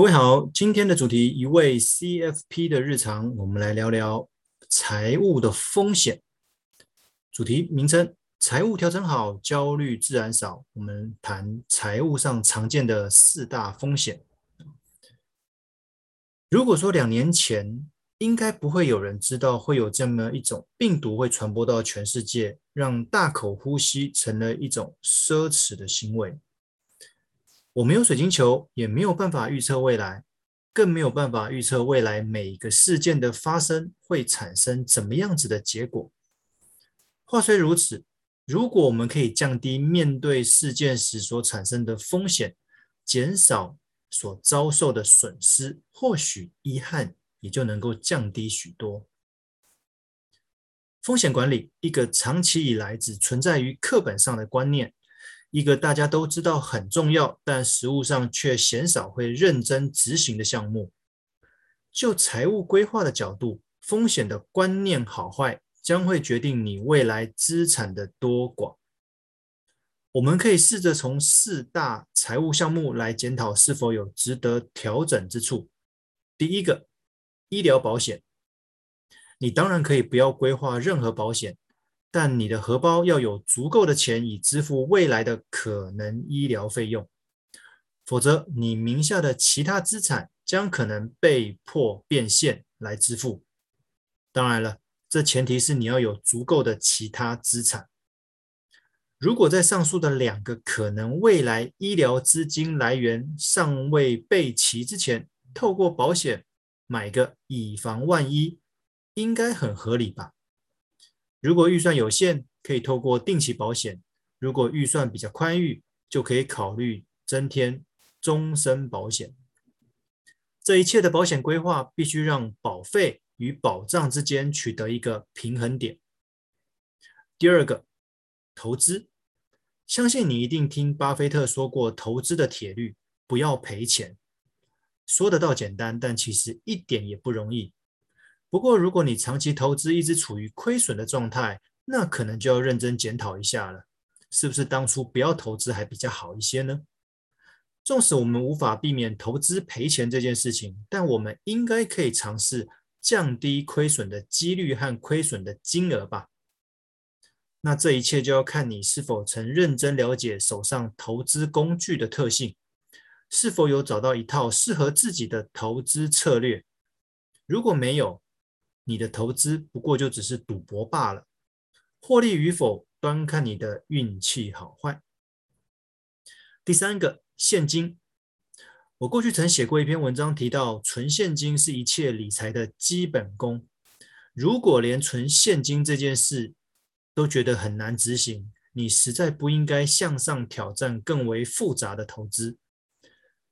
各位好，今天的主题一位 CFP 的日常，我们来聊聊财务的风险。主题名称：财务调整好，焦虑自然少。我们谈财务上常见的四大风险。如果说两年前，应该不会有人知道会有这么一种病毒会传播到全世界，让大口呼吸成了一种奢侈的行为。我没有水晶球，也没有办法预测未来，更没有办法预测未来每一个事件的发生会产生怎么样子的结果。话虽如此，如果我们可以降低面对事件时所产生的风险，减少所遭受的损失，或许遗憾也就能够降低许多。风险管理，一个长期以来只存在于课本上的观念。一个大家都知道很重要，但实务上却鲜少会认真执行的项目。就财务规划的角度，风险的观念好坏将会决定你未来资产的多寡。我们可以试着从四大财务项目来检讨是否有值得调整之处。第一个，医疗保险，你当然可以不要规划任何保险。但你的荷包要有足够的钱以支付未来的可能医疗费用，否则你名下的其他资产将可能被迫变现来支付。当然了，这前提是你要有足够的其他资产。如果在上述的两个可能未来医疗资金来源尚未备齐之前，透过保险买个以防万一，应该很合理吧？如果预算有限，可以透过定期保险；如果预算比较宽裕，就可以考虑增添终身保险。这一切的保险规划必须让保费与保障之间取得一个平衡点。第二个，投资，相信你一定听巴菲特说过投资的铁律：不要赔钱。说得倒简单，但其实一点也不容易。不过，如果你长期投资一直处于亏损的状态，那可能就要认真检讨一下了，是不是当初不要投资还比较好一些呢？纵使我们无法避免投资赔钱这件事情，但我们应该可以尝试降低亏损的几率和亏损的金额吧。那这一切就要看你是否曾认真了解手上投资工具的特性，是否有找到一套适合自己的投资策略。如果没有，你的投资不过就只是赌博罢了，获利与否端看你的运气好坏。第三个，现金。我过去曾写过一篇文章，提到存现金是一切理财的基本功。如果连存现金这件事都觉得很难执行，你实在不应该向上挑战更为复杂的投资。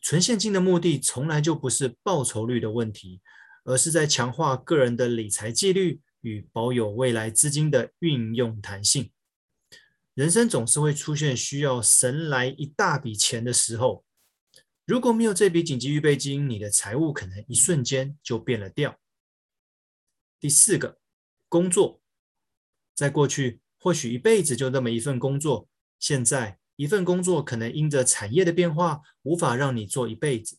存现金的目的从来就不是报酬率的问题。而是在强化个人的理财纪律与保有未来资金的运用弹性。人生总是会出现需要神来一大笔钱的时候，如果没有这笔紧急预备金，你的财务可能一瞬间就变了调。第四个，工作，在过去或许一辈子就那么一份工作，现在一份工作可能因着产业的变化，无法让你做一辈子。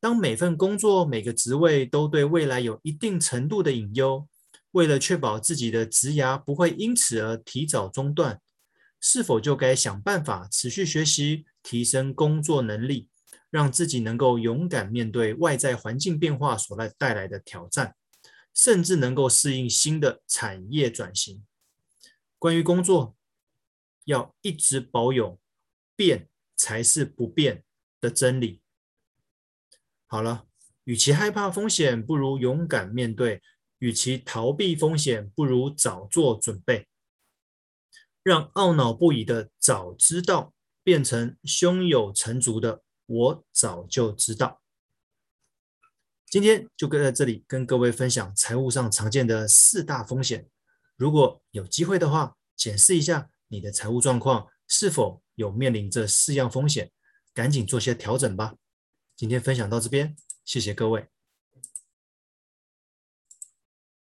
当每份工作、每个职位都对未来有一定程度的隐忧，为了确保自己的职涯不会因此而提早中断，是否就该想办法持续学习、提升工作能力，让自己能够勇敢面对外在环境变化所带带来的挑战，甚至能够适应新的产业转型？关于工作，要一直保有变才是不变的真理。好了，与其害怕风险，不如勇敢面对；与其逃避风险，不如早做准备。让懊恼不已的“早知道”变成胸有成竹的“我早就知道”。今天就在这里跟各位分享财务上常见的四大风险。如果有机会的话，检视一下你的财务状况是否有面临这四样风险，赶紧做些调整吧。今天分享到这边，谢谢各位。